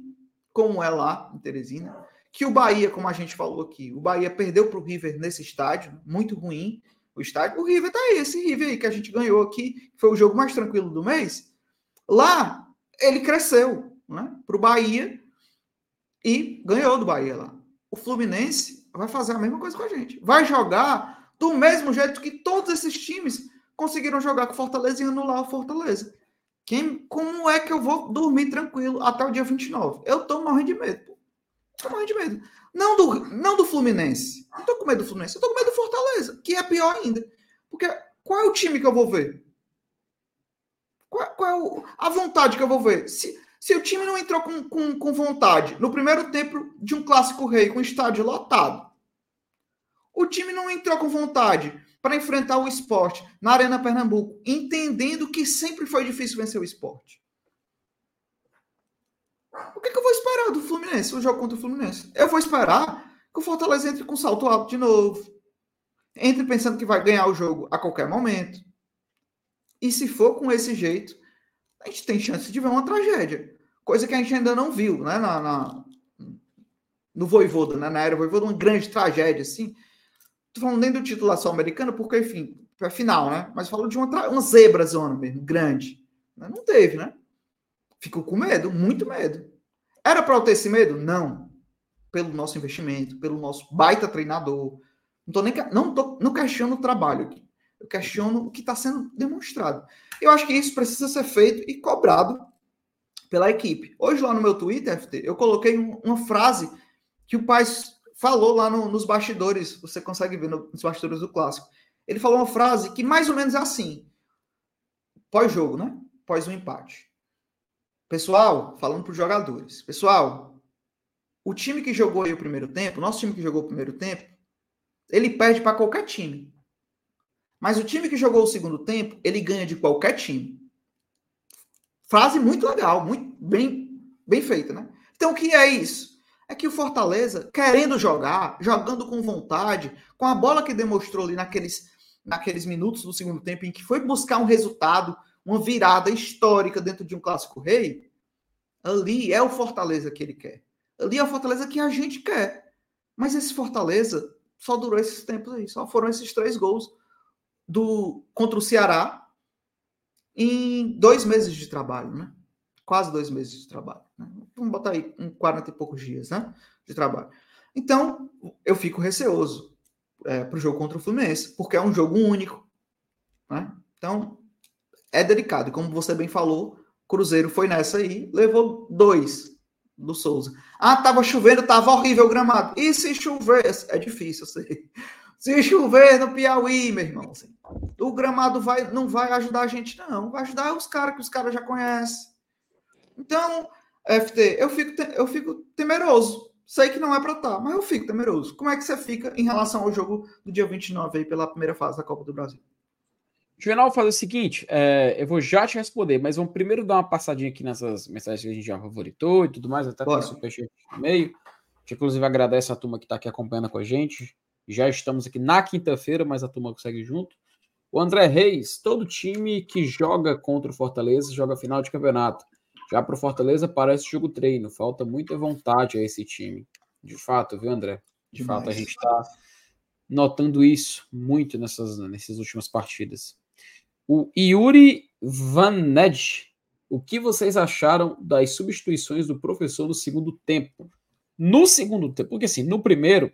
como é lá em Teresina, que o Bahia, como a gente falou aqui, o Bahia perdeu para o River nesse estádio, muito ruim o estádio. O River tá aí, esse River aí que a gente ganhou aqui, que foi o jogo mais tranquilo do mês. Lá, ele cresceu né, para o Bahia e ganhou do Bahia lá. O Fluminense vai fazer a mesma coisa com a gente. Vai jogar do mesmo jeito que todos esses times conseguiram jogar com Fortaleza e anular o Fortaleza. Quem, como é que eu vou dormir tranquilo até o dia 29? Eu tô morrendo de medo. Pô. Tô morrendo de medo. Não do, não do Fluminense. Não tô com medo do Fluminense. Eu tô com medo do Fortaleza, que é pior ainda. Porque qual é o time que eu vou ver? Qual, qual é o, a vontade que eu vou ver? Se, se o time não entrou com, com, com vontade no primeiro tempo de um clássico rei com estádio lotado, o time não entrou com vontade para enfrentar o esporte na Arena Pernambuco, entendendo que sempre foi difícil vencer o esporte. O que, que eu vou esperar do Fluminense, o jogo contra o Fluminense? Eu vou esperar que o Fortaleza entre com salto alto de novo. Entre pensando que vai ganhar o jogo a qualquer momento. E se for com esse jeito, a gente tem chance de ver uma tragédia. Coisa que a gente ainda não viu, né? Na, na no Voivoda, né? na era Voivoda, uma grande tragédia, assim. Tô falando nem do título sul-americano, porque, enfim, é final, né? Mas falo de uma, uma zebra zona mesmo, grande. Não teve, né? Ficou com medo, muito medo. Era para eu ter esse medo? Não. Pelo nosso investimento, pelo nosso baita treinador. Não tô nem não tô, não questiono o trabalho aqui. Eu questiono o que está sendo demonstrado. Eu acho que isso precisa ser feito e cobrado pela equipe. Hoje lá no meu Twitter, FT, eu coloquei uma frase que o Paz falou lá no, nos bastidores, você consegue ver no, nos bastidores do clássico. Ele falou uma frase que mais ou menos é assim: pós-jogo, né? Pós um empate. Pessoal, falando para os jogadores, pessoal, o time que jogou aí o primeiro tempo, nosso time que jogou o primeiro tempo, ele perde para qualquer time. Mas o time que jogou o segundo tempo, ele ganha de qualquer time. Frase muito legal, muito bem, bem feita, né? Então o que é isso? É que o Fortaleza, querendo jogar, jogando com vontade, com a bola que demonstrou ali naqueles, naqueles minutos do segundo tempo, em que foi buscar um resultado, uma virada histórica dentro de um clássico rei, ali é o Fortaleza que ele quer. Ali é o Fortaleza que a gente quer. Mas esse Fortaleza só durou esses tempos aí, só foram esses três gols do contra o Ceará em dois meses de trabalho, né? Quase dois meses de trabalho. Né? Vamos botar aí um 40 e poucos dias, né? De trabalho. Então, eu fico receoso é, para o jogo contra o Fluminense, porque é um jogo único, né? Então, é delicado. Como você bem falou, Cruzeiro foi nessa aí, levou dois do Souza. Ah, tava chovendo, tava horrível o gramado. E se chover? É difícil. Se chover no Piauí, meu irmão, assim, o gramado vai, não vai ajudar a gente, não. Vai ajudar os caras que os caras já conhecem. Então, FT, eu fico, eu fico temeroso. Sei que não é para estar, tá, mas eu fico temeroso. Como é que você fica em relação ao jogo do dia 29 aí pela primeira fase da Copa do Brasil? Juvenal, fazer o seguinte, é, eu vou já te responder, mas vamos primeiro dar uma passadinha aqui nessas mensagens que a gente já favoritou e tudo mais, até tem superchat no meio. Que, inclusive agradece a turma que está aqui acompanhando com a gente. Já estamos aqui na quinta-feira, mas a turma consegue junto. O André Reis, todo time que joga contra o Fortaleza joga final de campeonato. Já para o Fortaleza parece jogo treino, falta muita vontade a esse time. De fato, viu, André? De Demais. fato, a gente está notando isso muito nessas, nessas últimas partidas. O Yuri Van Ned, o que vocês acharam das substituições do professor no segundo tempo? No segundo tempo, porque assim, no primeiro,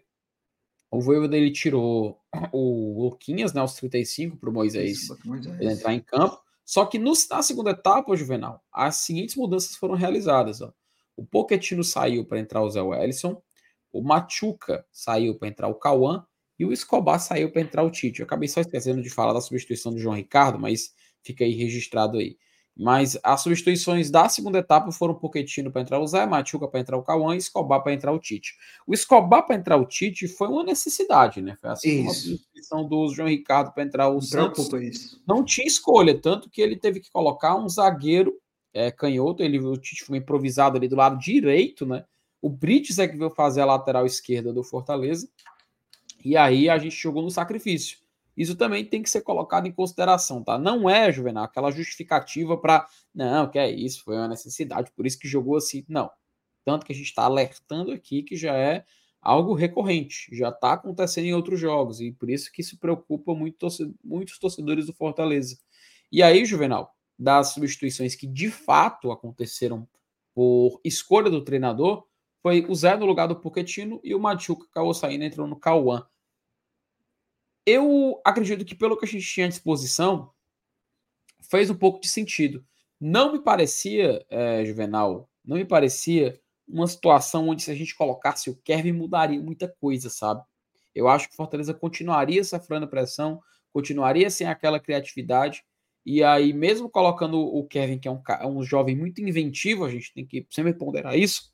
o Voivoda ele tirou o Luquinhas, né, aos 35 para o Moisés, Moisés entrar em campo. Só que no, na segunda etapa, Juvenal, as seguintes mudanças foram realizadas. Ó. O Pochettino saiu para entrar o Zé Wellison, o Machuca saiu para entrar o Cauã e o Escobar saiu para entrar o Tite. Eu acabei só esquecendo de falar da substituição do João Ricardo, mas fica aí registrado aí. Mas as substituições da segunda etapa foram Pochettino para entrar o Zé, Machuca para entrar o Cauã e Escobar para entrar o Tite. O Escobar para entrar o Tite foi uma necessidade, né? Foi assim uma substituição do João Ricardo para entrar o Santos. Não tinha escolha, tanto que ele teve que colocar um zagueiro é, canhoto. Ele, o Tite foi improvisado ali do lado direito, né? O Brites é que veio fazer a lateral esquerda do Fortaleza. E aí a gente jogou no sacrifício. Isso também tem que ser colocado em consideração, tá? Não é, Juvenal, aquela justificativa para. Não, que é isso, foi uma necessidade, por isso que jogou assim. Não. Tanto que a gente está alertando aqui que já é algo recorrente, já está acontecendo em outros jogos, e por isso que isso preocupa muito torcedor, muitos torcedores do Fortaleza. E aí, Juvenal, das substituições que de fato aconteceram por escolha do treinador, foi o Zé no lugar do Pochettino e o Machuca saindo entrou no Cauã. Eu acredito que, pelo que a gente tinha à disposição, fez um pouco de sentido. Não me parecia, é, Juvenal, não me parecia uma situação onde se a gente colocasse o Kevin mudaria muita coisa, sabe? Eu acho que Fortaleza continuaria sofrendo pressão, continuaria sem aquela criatividade. E aí, mesmo colocando o Kevin, que é um, um jovem muito inventivo, a gente tem que sempre ponderar isso,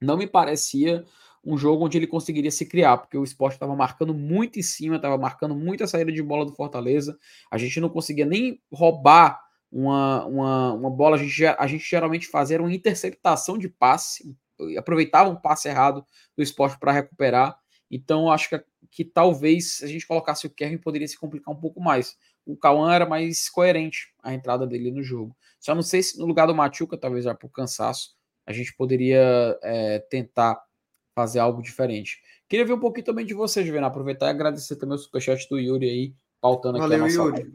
não me parecia um jogo onde ele conseguiria se criar, porque o esporte estava marcando muito em cima, estava marcando muito a saída de bola do Fortaleza. A gente não conseguia nem roubar uma, uma, uma bola, a gente, a gente geralmente fazia uma interceptação de passe, aproveitava um passe errado do esporte para recuperar. Então, acho que, que talvez se a gente colocasse o Kevin poderia se complicar um pouco mais. O Cauã era mais coerente a entrada dele no jogo. Só não sei se no lugar do Machuca, talvez já por cansaço, a gente poderia é, tentar fazer algo diferente. Queria ver um pouquinho também de você, Juvenal. Aproveitar e agradecer também o superchat do Yuri aí, pautando Valeu, aqui a nossa Yuri.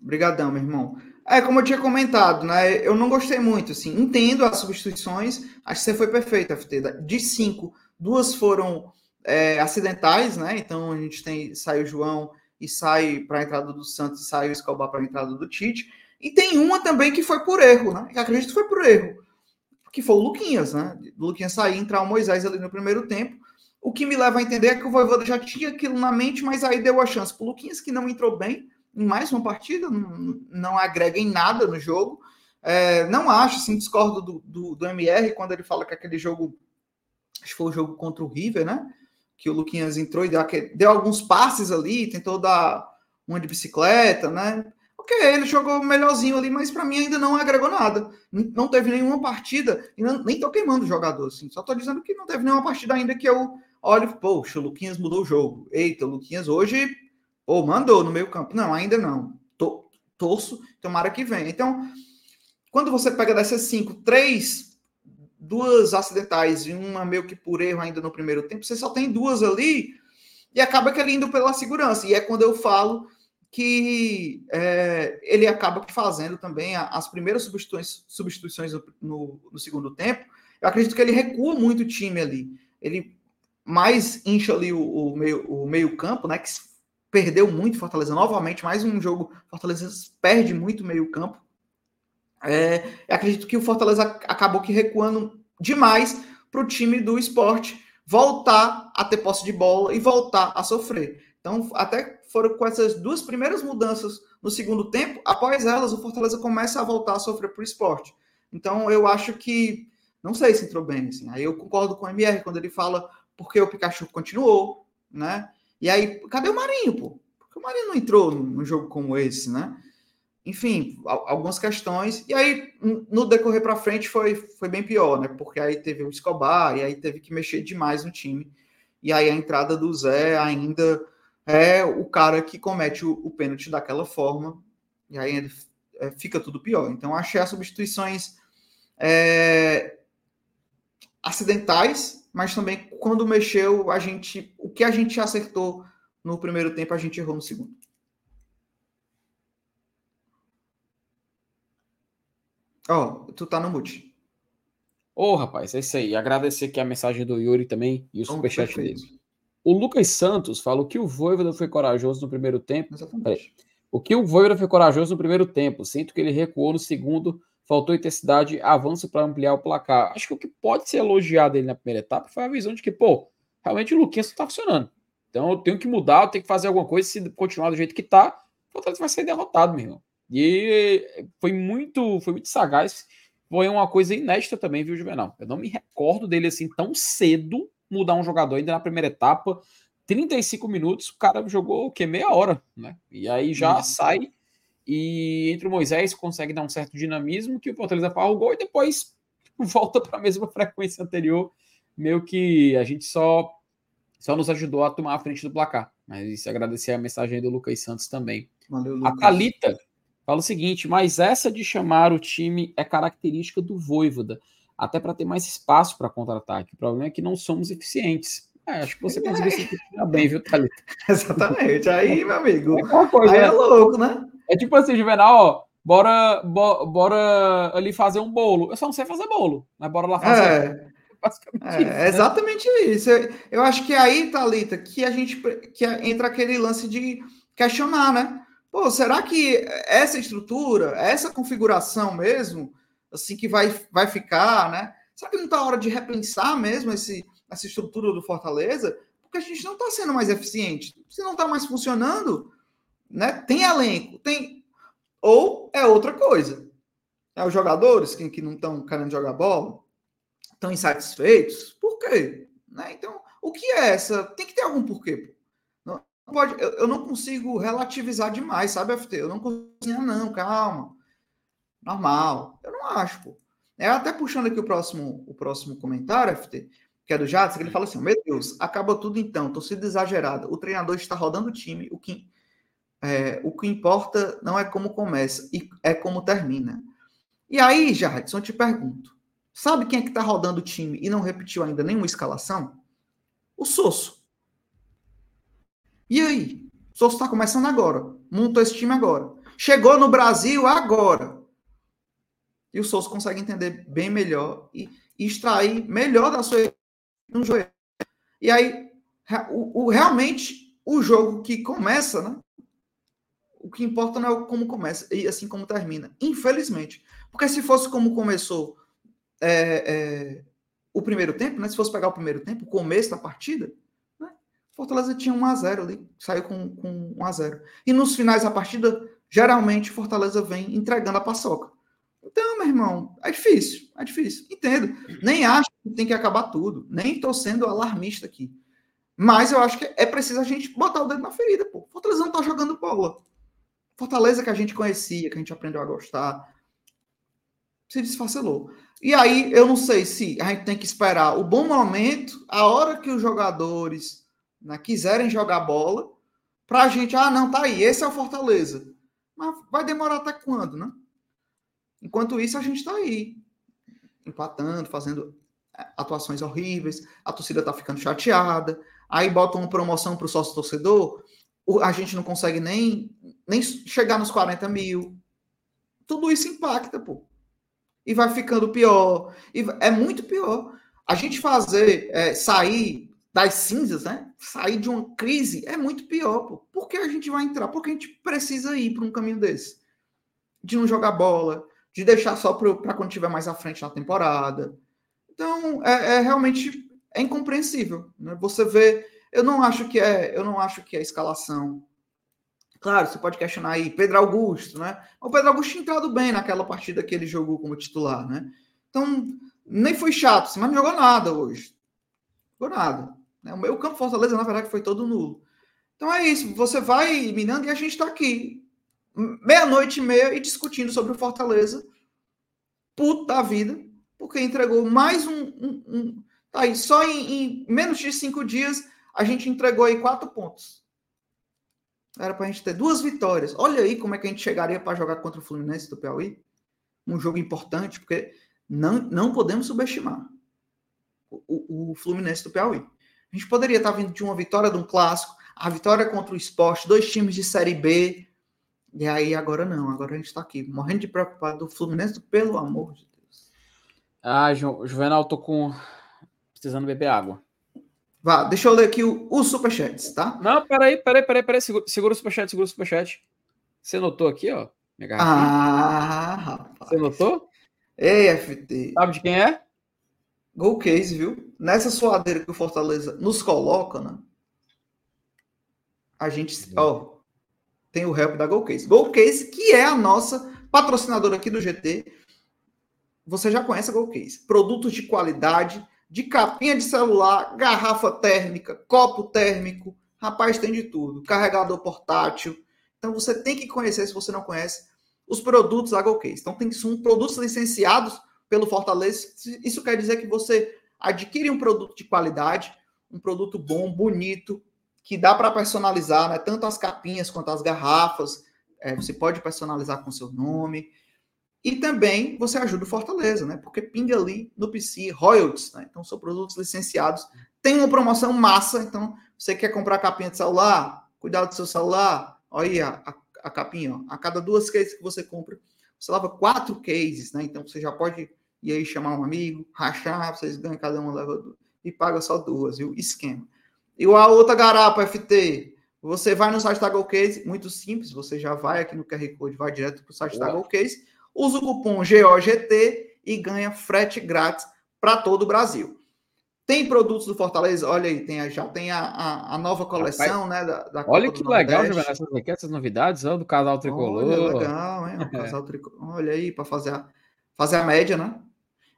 Obrigadão, meu irmão. É, como eu tinha comentado, né? Eu não gostei muito, assim. Entendo as substituições. Acho que você foi perfeito, FT. De cinco, duas foram é, acidentais, né? Então a gente tem sai o João e sai para a entrada do Santos, sai o Escobar para a entrada do Tite. E tem uma também que foi por erro, né? Que acredito que foi por erro que foi o Luquinhas, né? O Luquinhas sair, entrar o Moisés ali no primeiro tempo. O que me leva a entender é que o Voivoda já tinha aquilo na mente, mas aí deu a chance para o Luquinhas, que não entrou bem em mais uma partida, não, não agrega em nada no jogo. É, não acho, assim, discordo do, do, do, MR quando ele fala que aquele jogo, acho que foi o jogo contra o River, né? Que o Luquinhas entrou e deu, deu alguns passes ali, tentou dar uma de bicicleta, né? Ok, ele jogou melhorzinho ali, mas para mim ainda não agregou nada. Não teve nenhuma partida, e nem tô queimando o jogador, assim, só tô dizendo que não teve nenhuma partida ainda que eu olhe, poxa, o Luquinhas mudou o jogo. Eita, o Luquinhas hoje, pô, mandou no meio campo. Não, ainda não. Tô, torço, tomara que venha. Então, quando você pega dessas cinco, três, duas acidentais e uma meio que por erro ainda no primeiro tempo, você só tem duas ali e acaba que ele indo pela segurança. E é quando eu falo que é, ele acaba fazendo também as primeiras substituições, substituições no, no, segundo tempo. Eu acredito que ele recua muito o time ali. Ele mais incha ali o, o, meio, o meio campo, né? Que perdeu muito Fortaleza novamente. Mais um jogo, Fortaleza perde muito meio campo. É, acredito que o Fortaleza acabou que recuando demais para o time do esporte voltar a ter posse de bola e voltar a sofrer. Então, até foram com essas duas primeiras mudanças no segundo tempo, após elas, o Fortaleza começa a voltar a sofrer para o esporte. Então, eu acho que, não sei se entrou bem, assim. Aí eu concordo com o MR quando ele fala porque o Pikachu continuou, né? E aí, cadê o Marinho, pô? Porque o Marinho não entrou num jogo como esse, né? Enfim, algumas questões. E aí, no decorrer para frente, foi, foi bem pior, né? Porque aí teve o Escobar, e aí teve que mexer demais no time. E aí a entrada do Zé ainda é o cara que comete o, o pênalti daquela forma, e aí é, fica tudo pior. Então, achei as substituições é, acidentais, mas também quando mexeu, a gente. O que a gente acertou no primeiro tempo, a gente errou no segundo. Ó, oh, tu tá no mute. Ô, oh, rapaz, é isso aí. Agradecer aqui a mensagem do Yuri também e o superchat dele. O Lucas Santos falou que o Voivoda foi corajoso no primeiro tempo. Exatamente. O que o Voivoda foi corajoso no primeiro tempo. Sinto que ele recuou no segundo, faltou intensidade, avanço para ampliar o placar. Acho que o que pode ser elogiado ele na primeira etapa foi a visão de que, pô, realmente o Luquinhas não tá funcionando. Então eu tenho que mudar, eu tenho que fazer alguma coisa. Se continuar do jeito que tá, o Fortaleza vai ser derrotado, meu irmão. E foi muito, foi muito sagaz. Foi uma coisa inédita também, viu, Juvenal? Eu não me recordo dele assim tão cedo mudar um jogador ainda na primeira etapa. 35 minutos, o cara jogou o que? Meia hora, né? E aí já uhum. sai e entre o Moisés consegue dar um certo dinamismo que o Fortaleza faz o gol e depois volta para a mesma frequência anterior, meio que a gente só só nos ajudou a tomar a frente do placar. Mas agradecer a mensagem do Lucas Santos também. Valeu, Lucas. A Thalita fala o seguinte, mas essa de chamar o time é característica do Voivoda até para ter mais espaço para contra-ataque. O problema é que não somos eficientes. É, acho que você conseguiu se bem, viu, Thalita? Exatamente. Aí, meu amigo, é coisa, aí é né? louco, né? É tipo assim, Juvenal, ó, bora, bo, bora ali fazer um bolo. Eu só não sei fazer bolo, mas bora lá fazer. É. É, isso, né? exatamente isso. Eu acho que aí, Thalita, que a gente que entra aquele lance de questionar, né? Pô, será que essa estrutura, essa configuração mesmo, assim que vai, vai ficar, né? Será que não está a hora de repensar mesmo esse, essa estrutura do Fortaleza? Porque a gente não está sendo mais eficiente. Se não está mais funcionando, né? Tem elenco, tem. Ou é outra coisa. É os jogadores que, que não estão querendo jogar bola, estão insatisfeitos. Por quê? Né? Então, o que é essa? Tem que ter algum porquê. Não, pode, eu, eu, não consigo relativizar demais, sabe, FT? Eu não consigo, não, calma normal. Eu não acho, pô. É até puxando aqui o próximo, o próximo comentário, FT, que é do Jadson, que ele fala assim: Meu Deus, acaba tudo então, torcida exagerada. O treinador está rodando o time, o que, é, o que importa não é como começa, é como termina. E aí, Jadson, eu te pergunto: sabe quem é que está rodando o time e não repetiu ainda nenhuma escalação? O Sosso. E aí? O Sosso está começando agora, montou esse time agora. Chegou no Brasil agora. E o Souza consegue entender bem melhor e, extrair melhor da sua no joelho. E aí, o, o, realmente, o jogo que começa, né? O que importa não é como começa, e assim como termina. Infelizmente. Porque se fosse como começou é, é, o primeiro tempo, né? Se fosse pegar o primeiro tempo, o começo da partida, né? Fortaleza tinha 1 a 0 ali, saiu com, com 1 a 0 E nos finais da partida, geralmente Fortaleza vem entregando a paçoca. Então, meu irmão, é difícil, é difícil. Entendo. Nem acho que tem que acabar tudo. Nem estou sendo alarmista aqui. Mas eu acho que é preciso a gente botar o dedo na ferida, pô. Fortaleza não tá jogando bola. Fortaleza que a gente conhecia, que a gente aprendeu a gostar, se desfacelou. E aí, eu não sei se a gente tem que esperar o bom momento, a hora que os jogadores né, quiserem jogar bola, para a gente, ah, não, tá aí, esse é o Fortaleza. Mas vai demorar até quando, né? Enquanto isso, a gente está aí, empatando, fazendo é, atuações horríveis, a torcida está ficando chateada, aí botam uma promoção para o sócio torcedor, a gente não consegue nem, nem chegar nos 40 mil. Tudo isso impacta, pô e vai ficando pior. E é muito pior. A gente fazer é, sair das cinzas, né? Sair de uma crise é muito pior. Pô. Por que a gente vai entrar? Porque a gente precisa ir para um caminho desse. De não jogar bola, de deixar só para quando tiver mais à frente na temporada. Então, é, é realmente é incompreensível. Né? Você vê, eu não acho que é, eu não acho que a escalação Claro, você pode questionar aí Pedro Augusto, né? O Pedro Augusto tinha entrado bem naquela partida que ele jogou como titular, né? Então, nem foi chato, assim, mas não jogou nada hoje. Jogou nada. Né? O meu campo Fortaleza, na verdade, foi todo nulo. Então é isso, você vai minando e a gente está aqui, meia-noite e meia, e discutindo sobre o Fortaleza. Puta vida, porque entregou mais um. um, um tá aí, só em, em menos de cinco dias, a gente entregou aí quatro pontos. Era para a gente ter duas vitórias. Olha aí como é que a gente chegaria para jogar contra o Fluminense do Piauí. Um jogo importante, porque não, não podemos subestimar o, o Fluminense do Piauí. A gente poderia estar vindo de uma vitória de um clássico, a vitória contra o esporte, dois times de Série B. E aí agora não, agora a gente está aqui, morrendo de preocupado do Fluminense, pelo amor de Deus. Ah, Juvenal, tô com. precisando beber água. Vá, deixa eu ler aqui os superchats, tá? Não, peraí, peraí, peraí, peraí. Segura, segura o superchat, segura o superchat. Você notou aqui, ó? Minha ah, rapaz. Você notou? Ei, FT. Sabe de quem é? Gol case, viu? Nessa suadeira que o Fortaleza nos coloca, né? A gente, ó, tem o help da Gol Case. Gol Case, que é a nossa patrocinadora aqui do GT. Você já conhece a Gol Case. Produtos de qualidade de capinha de celular, garrafa térmica, copo térmico, rapaz, tem de tudo. Carregador portátil. Então você tem que conhecer, se você não conhece, os produtos da GoCase. Então tem são produtos licenciados pelo Fortaleza. Isso quer dizer que você adquire um produto de qualidade, um produto bom, bonito, que dá para personalizar, né? Tanto as capinhas quanto as garrafas. É, você pode personalizar com seu nome. E também você ajuda o Fortaleza, né? Porque pinga ali no PC royalties, né? Então são produtos licenciados. Tem uma promoção massa, então você quer comprar capinha de celular, cuidado do seu celular, olha a, a, capinha, ó. a cada duas cases que você compra, você leva quatro cases, né? Então você já pode ir aí chamar um amigo, rachar, vocês ganham cada um leva e paga só duas, viu? Esquema. E a outra garapa FT, você vai no site da GoCase, muito simples, você já vai aqui no QR Code, vai direto para o site Boa. da GoCase usa o cupom GOGT e ganha frete grátis para todo o Brasil. Tem produtos do Fortaleza, olha aí, tem, já tem a, a, a nova coleção, Rapaz, né? Da, da olha que legal, essas novidades ó, do casal tricolor. Olha, legal, hein? O casal tricolor. Olha aí, para fazer a, fazer a média, né?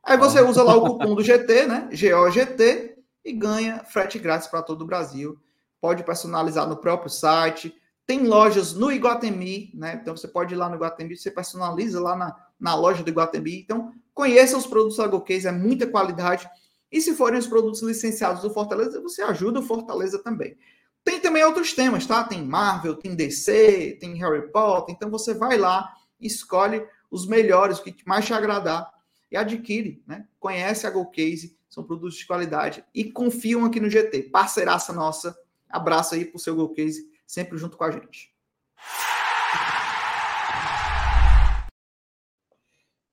Aí você usa lá o cupom do GT, né? GOGT, e ganha frete grátis para todo o Brasil. Pode personalizar no próprio site. Tem lojas no Iguatemi, né? Então você pode ir lá no Iguatemi, você personaliza lá na, na loja do Iguatemi. Então, conheça os produtos AgroCase, é muita qualidade. E se forem os produtos licenciados do Fortaleza, você ajuda o Fortaleza também. Tem também outros temas, tá? Tem Marvel, tem DC, tem Harry Potter. Então você vai lá, escolhe os melhores, o que mais te agradar e adquire, né? Conhece a GoCase, são produtos de qualidade e confiam aqui no GT. Parceiraça nossa. Abraço aí pro seu GoCase sempre junto com a gente.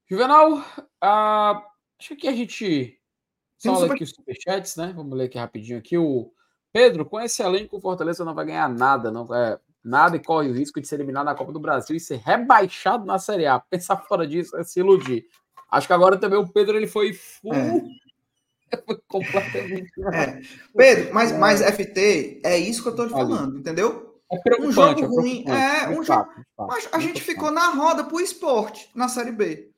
Juvenal, uh, acho que a gente fala super... aqui os superchats, né? Vamos ler aqui rapidinho aqui. O Pedro, com esse elenco, o Fortaleza não vai ganhar nada, não é nada e corre o risco de ser eliminado na Copa do Brasil e ser rebaixado na Série A. Pensar fora disso é se iludir. Acho que agora também o Pedro ele foi full, Foi completamente. É. Pedro, mas, é. mas FT, é isso que eu tô te falando, entendeu? É um jogo é ruim. É, um jogo. Mas a gente ficou na roda pro esporte na Série B.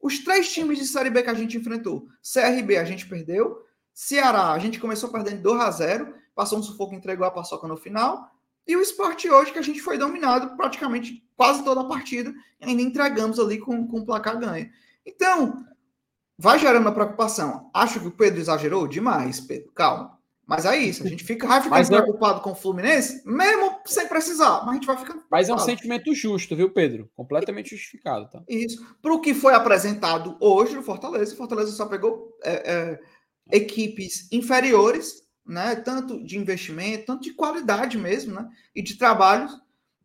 Os três times de Série B que a gente enfrentou, CRB a gente perdeu, Ceará a gente começou perdendo 2 a 0 passou um sufoco, entregou a paçoca no final, e o esporte hoje que a gente foi dominado praticamente quase toda a partida, e ainda entregamos ali com, com o placar ganho. Então, vai gerando uma preocupação. Acho que o Pedro exagerou demais, Pedro, calma. Mas é isso, a gente fica, vai ficando mas preocupado com o Fluminense, mesmo sem precisar, mas a gente vai ficando Mas é um sentimento justo, viu, Pedro? Completamente justificado, tá? Isso. Para o que foi apresentado hoje no Fortaleza, o Fortaleza só pegou é, é, equipes inferiores, né? Tanto de investimento, tanto de qualidade mesmo, né? E de trabalhos.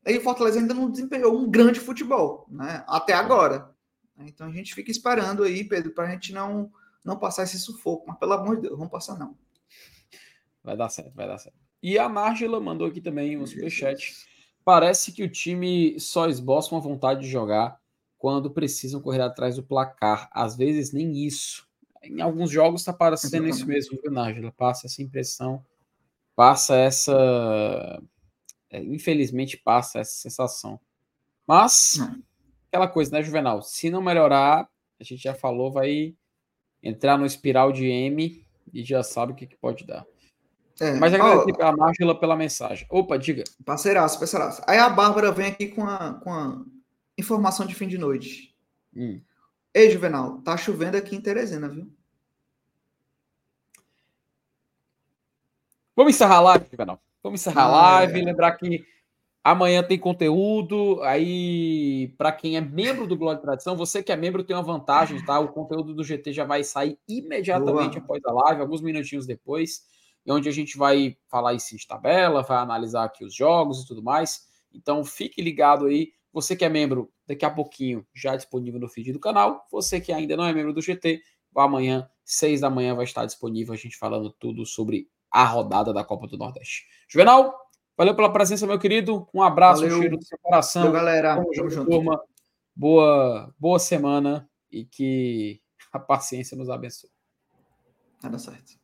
E o Fortaleza ainda não desempenhou um grande futebol, né? Até agora. Então a gente fica esperando aí, Pedro, para a gente não, não passar esse sufoco. Mas pelo amor de Deus, vamos passar não. Vai dar certo, vai dar certo. E a Nárgila mandou aqui também um superchat. Parece que o time só esboça uma vontade de jogar quando precisam correr atrás do placar. Às vezes nem isso. Em alguns jogos está parecendo isso mesmo, viu, Nájila? Passa essa impressão, passa essa. É, infelizmente passa essa sensação. Mas, aquela coisa, né, Juvenal? Se não melhorar, a gente já falou, vai entrar no espiral de M e já sabe o que, que pode dar. É, Mas agradecer a Márgila pela mensagem. Opa, diga. Parceiraço, parceiraço. Aí a Bárbara vem aqui com a, com a informação de fim de noite. Hum. Ei, Juvenal, tá chovendo aqui em Teresina, viu? Vamos encerrar a live, Juvenal. Vamos encerrar a ah, live. É. Lembrar que amanhã tem conteúdo. Aí, para quem é membro do Glória de Tradição, você que é membro tem uma vantagem, tá? O conteúdo do GT já vai sair imediatamente Boa. após a live, alguns minutinhos depois onde a gente vai falar isso de tabela, vai analisar aqui os jogos e tudo mais. Então fique ligado aí. Você que é membro, daqui a pouquinho já disponível no feed do canal. Você que ainda não é membro do GT, amanhã, seis da manhã, vai estar disponível a gente falando tudo sobre a rodada da Copa do Nordeste. Juvenal, valeu pela presença, meu querido. Um abraço, valeu. um cheiro do seu coração. Valeu, galera. Tamo junto. Turma. Boa, boa semana e que a paciência nos abençoe. Nada certo.